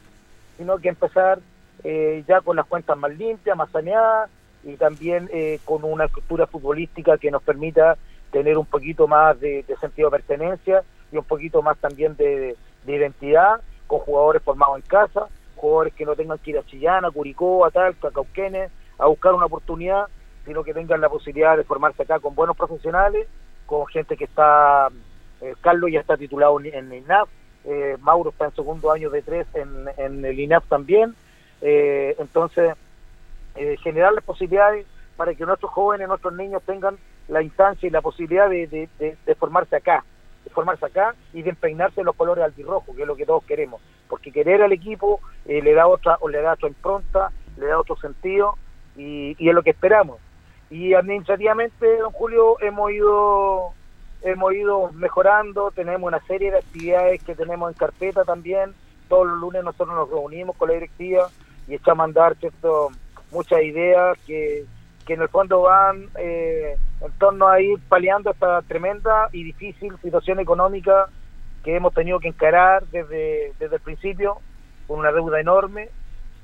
sino que empezar eh, ya con las cuentas más limpias, más saneadas y también eh, con una estructura futbolística que nos permita tener un poquito más de, sentido de pertenencia y un poquito más también de, de identidad, con jugadores formados en casa, jugadores que no tengan que ir a Chillán, a Curicó, a Talca, a a buscar una oportunidad, sino que tengan la posibilidad de formarse acá con buenos profesionales, con gente que está, eh, Carlos ya está titulado en, en el INAF, eh, Mauro está en segundo año de tres en, en el INAF también, eh, entonces eh, generar las posibilidades para que nuestros jóvenes, nuestros niños tengan la instancia y la posibilidad de, de- de- de formarse acá, de formarse acá y de empeinarse en los colores albirrojos, que es lo que todos queremos, porque querer al equipo eh, le da otra o le da otra impronta, le da otro sentido y, y es lo que esperamos. Y administrativamente, don Julio, hemos ido hemos ido mejorando, tenemos una serie de actividades que tenemos en carpeta también. Todos los lunes nosotros nos reunimos con la directiva y echamos a andar ¿cierto? Muchas ideas que, que en el fondo van eh, en torno a ir paliando esta tremenda y difícil situación económica que hemos tenido que encarar desde, desde el principio con una deuda enorme.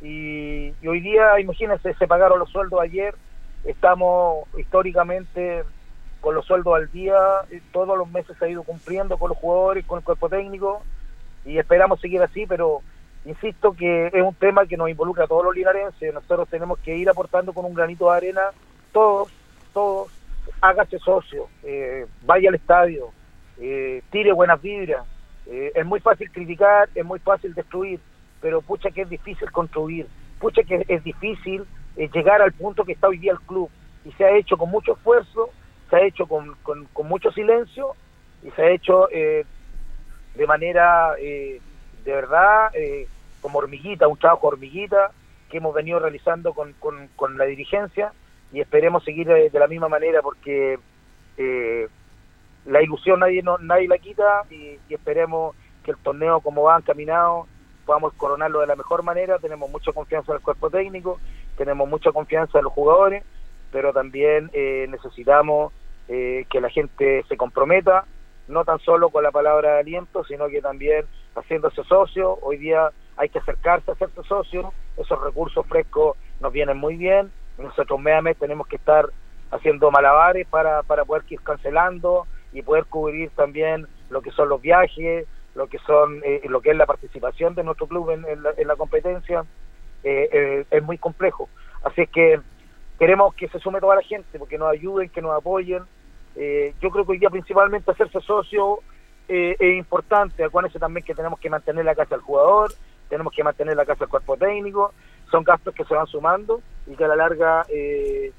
Y, y hoy día, imagínense, se pagaron los sueldos ayer, estamos históricamente con los sueldos al día, y todos los meses se ha ido cumpliendo con los jugadores, con el cuerpo técnico y esperamos seguir así, pero insisto que es un tema que nos involucra a todos los linarenses, nosotros tenemos que ir aportando con un granito de arena, todos, todos, hágase socio, eh, vaya al estadio, eh, tire buenas vibras, eh, es muy fácil criticar, es muy fácil destruir, pero pucha que es difícil construir, pucha que es difícil llegar al punto que está hoy día el club, y se ha hecho con mucho esfuerzo, se ha hecho con, con, mucho silencio, y se ha hecho de manera, de verdad, eh, como hormiguita, un trabajo hormiguita que hemos venido realizando con, con, la dirigencia y esperemos seguir de, la misma manera porque eh, la ilusión nadie no, nadie la quita y, esperemos que el torneo como va encaminado podamos coronarlo de la mejor manera, tenemos mucha confianza en el cuerpo técnico, tenemos mucha confianza en los jugadores, pero también eh, necesitamos eh, que la gente se comprometa, no tan solo con la palabra aliento, sino que también haciéndose socio. Hoy día hay que acercarse a hacerse socio, esos recursos frescos nos vienen muy bien. Nosotros mes a mes tenemos que estar haciendo malabares para, para poder ir cancelando y poder cubrir también lo que son los viajes, lo que son eh, lo que es la participación de nuestro club en, en, la, en la, competencia. Eh, eh, es muy complejo. Así es que queremos que se sume toda la gente, porque nos ayuden, que nos apoyen. Eh, yo creo que hoy día principalmente hacerse socio es importante. Acuérdense también que tenemos que mantener la casa del jugador, tenemos que mantener la casa del cuerpo técnico. Son gastos que se van sumando y que a la larga eh,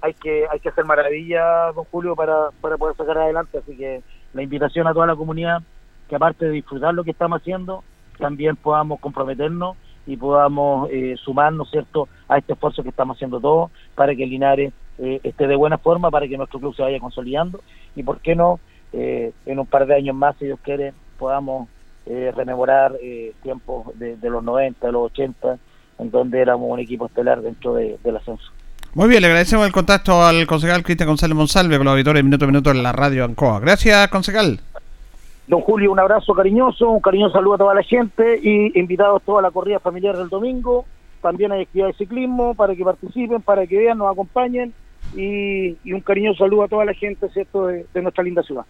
hay que hay que hacer maravilla, don Julio, para, para poder sacar adelante. Así que la invitación a toda la comunidad que aparte de disfrutar lo que estamos haciendo, también podamos comprometernos y podamos eh, sumarnos, ¿cierto?, a este esfuerzo que estamos haciendo todos para que Linares eh, esté de buena forma, para que nuestro club se vaya consolidando y, ¿por qué no?, eh, en un par de años más, si Dios quiere, podamos eh, rememorar eh, tiempos de, de, los 90, de los 80, en donde éramos un equipo estelar dentro de, del ascenso. Muy bien, le agradecemos el contacto al concejal Cristian González Monsalve, con los auditores de Minuto a Minuto en la radio Ancoa. Gracias, concejal. Don Julio, un abrazo cariñoso, un cariñoso saludo a toda la gente y invitados toda la corrida familiar del domingo. También hay actividades de ciclismo para que participen, para que vean, nos acompañen y, y un cariñoso saludo a toda la gente ¿cierto? De, de, nuestra linda ciudad.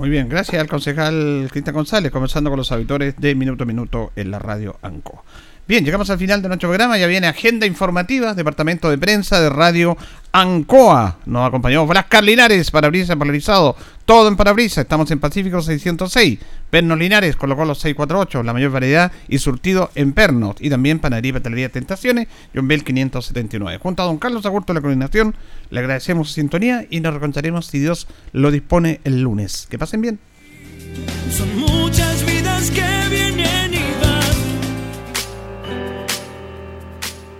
Muy bien, gracias al concejal Cristian González, conversando con los auditores de Minuto a Minuto en la radio ANCO. Bien, llegamos al final de nuestro programa, ya viene agenda informativa, departamento de prensa de Radio Ancoa. Nos acompañó Blas Carlinares, parabrisas polarizado, todo en parabrisas. Estamos en Pacífico 606. Pernos Linares colocó los 648, la mayor variedad y surtido en pernos. Y también Panadería Patelería Tentaciones, John Bell 579. Junto a don Carlos Agurto de la coordinación, le agradecemos su sintonía y nos reconcharemos si Dios lo dispone el lunes. Que pasen bien. Son muchas vidas que